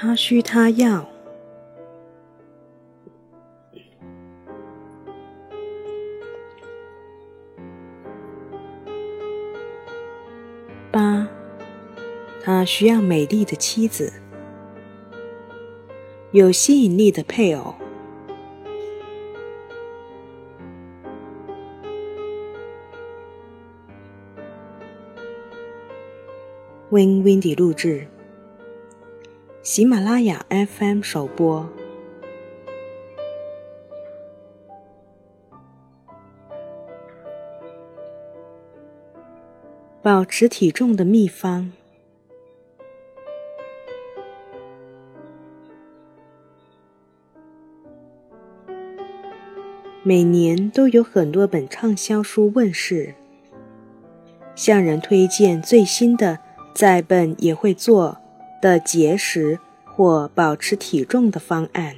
他需他要。八，他需要美丽的妻子，有吸引力的配偶。Win Windy 录制，喜马拉雅 FM 首播。保持体重的秘方。每年都有很多本畅销书问世，向人推荐最新的。再笨也会做的节食或保持体重的方案。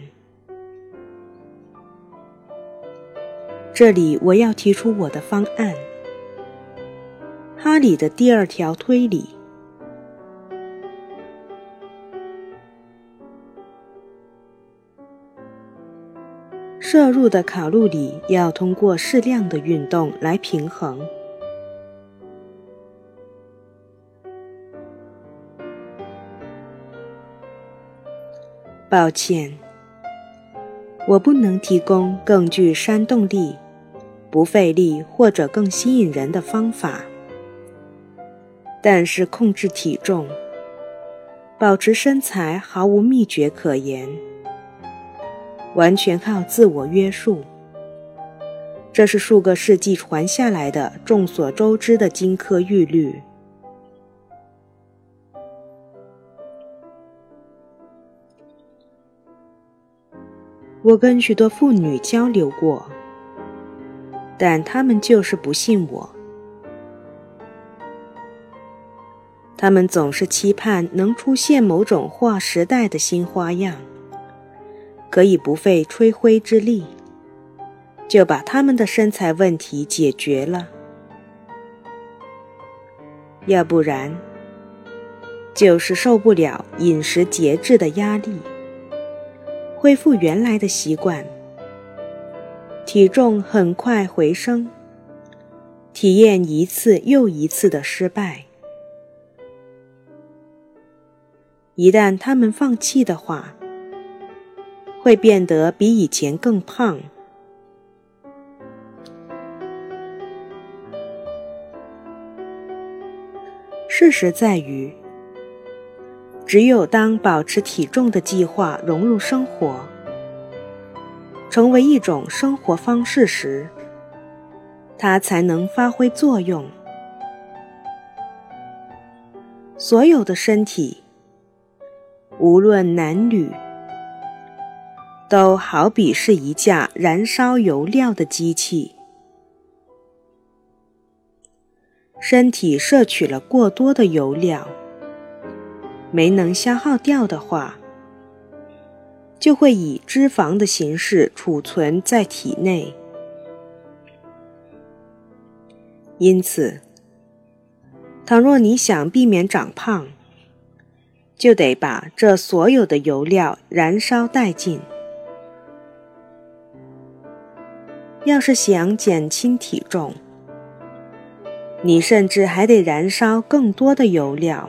这里我要提出我的方案。哈里的第二条推理：摄入的卡路里要通过适量的运动来平衡。抱歉，我不能提供更具煽动力、不费力或者更吸引人的方法。但是控制体重、保持身材毫无秘诀可言，完全靠自我约束。这是数个世纪传下来的众所周知的金科玉律。我跟许多妇女交流过，但她们就是不信我。她们总是期盼能出现某种划时代的新花样，可以不费吹灰之力就把他们的身材问题解决了。要不然，就是受不了饮食节制的压力。恢复原来的习惯，体重很快回升，体验一次又一次的失败。一旦他们放弃的话，会变得比以前更胖。事实在于。只有当保持体重的计划融入生活，成为一种生活方式时，它才能发挥作用。所有的身体，无论男女，都好比是一架燃烧油料的机器。身体摄取了过多的油料。没能消耗掉的话，就会以脂肪的形式储存在体内。因此，倘若你想避免长胖，就得把这所有的油料燃烧殆尽。要是想减轻体重，你甚至还得燃烧更多的油料。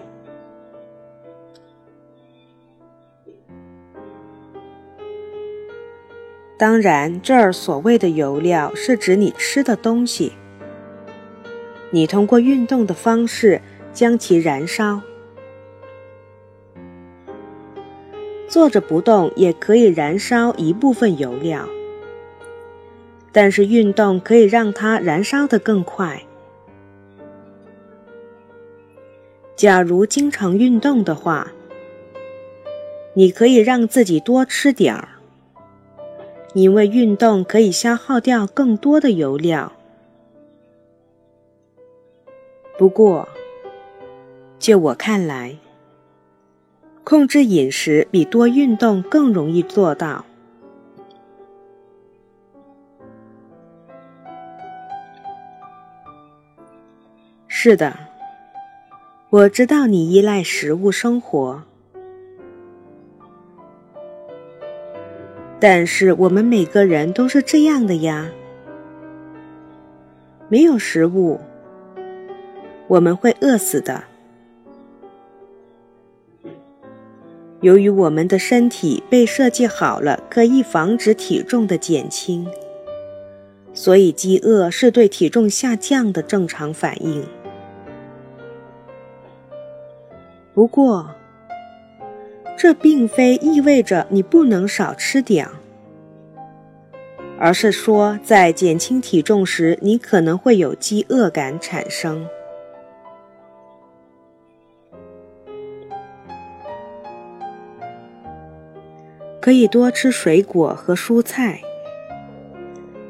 当然，这儿所谓的油料是指你吃的东西。你通过运动的方式将其燃烧。坐着不动也可以燃烧一部分油料，但是运动可以让它燃烧得更快。假如经常运动的话，你可以让自己多吃点儿。因为运动可以消耗掉更多的油料。不过，就我看来，控制饮食比多运动更容易做到。是的，我知道你依赖食物生活。但是我们每个人都是这样的呀。没有食物，我们会饿死的。由于我们的身体被设计好了，可以防止体重的减轻，所以饥饿是对体重下降的正常反应。不过，这并非意味着你不能少吃点，而是说在减轻体重时，你可能会有饥饿感产生。可以多吃水果和蔬菜，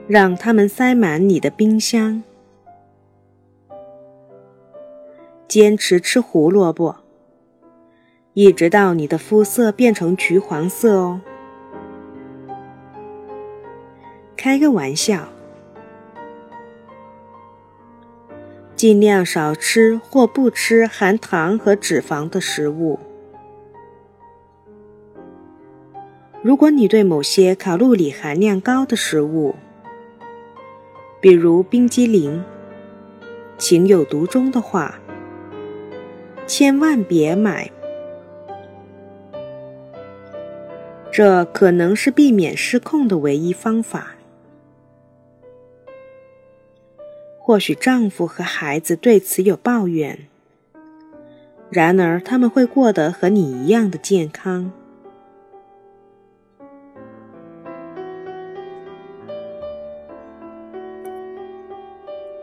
让它们塞满你的冰箱。坚持吃胡萝卜，一直到你的肤色变成橘黄色哦。开个玩笑，尽量少吃或不吃含糖和脂肪的食物。如果你对某些卡路里含量高的食物，比如冰激凌，情有独钟的话，千万别买。这可能是避免失控的唯一方法。或许丈夫和孩子对此有抱怨，然而他们会过得和你一样的健康。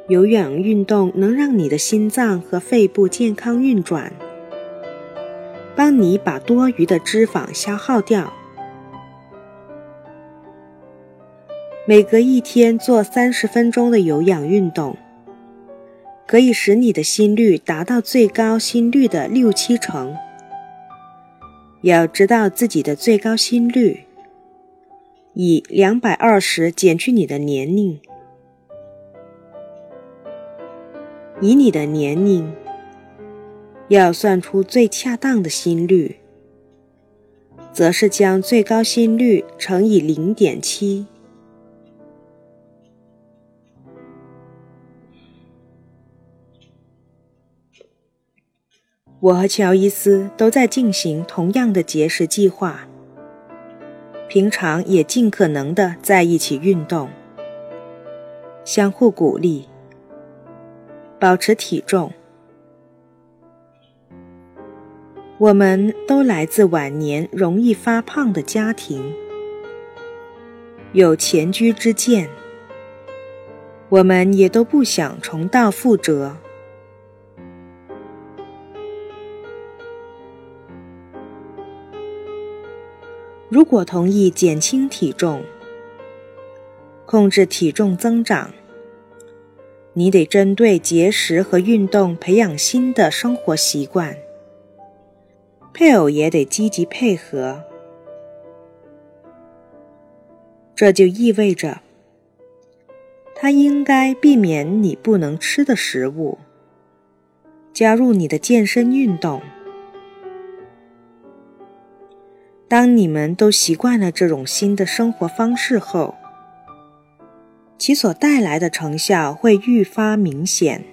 有氧运动能让你的心脏和肺部健康运转，帮你把多余的脂肪消耗掉。每隔一天做三十分钟的有氧运动，可以使你的心率达到最高心率的六七成。要知道自己的最高心率，以两百二十减去你的年龄。以你的年龄，要算出最恰当的心率，则是将最高心率乘以零点七。我和乔伊斯都在进行同样的节食计划，平常也尽可能的在一起运动，相互鼓励。保持体重。我们都来自晚年容易发胖的家庭，有前车之鉴。我们也都不想重蹈覆辙。如果同意减轻体重，控制体重增长。你得针对节食和运动培养新的生活习惯，配偶也得积极配合。这就意味着，他应该避免你不能吃的食物，加入你的健身运动。当你们都习惯了这种新的生活方式后，其所带来的成效会愈发明显。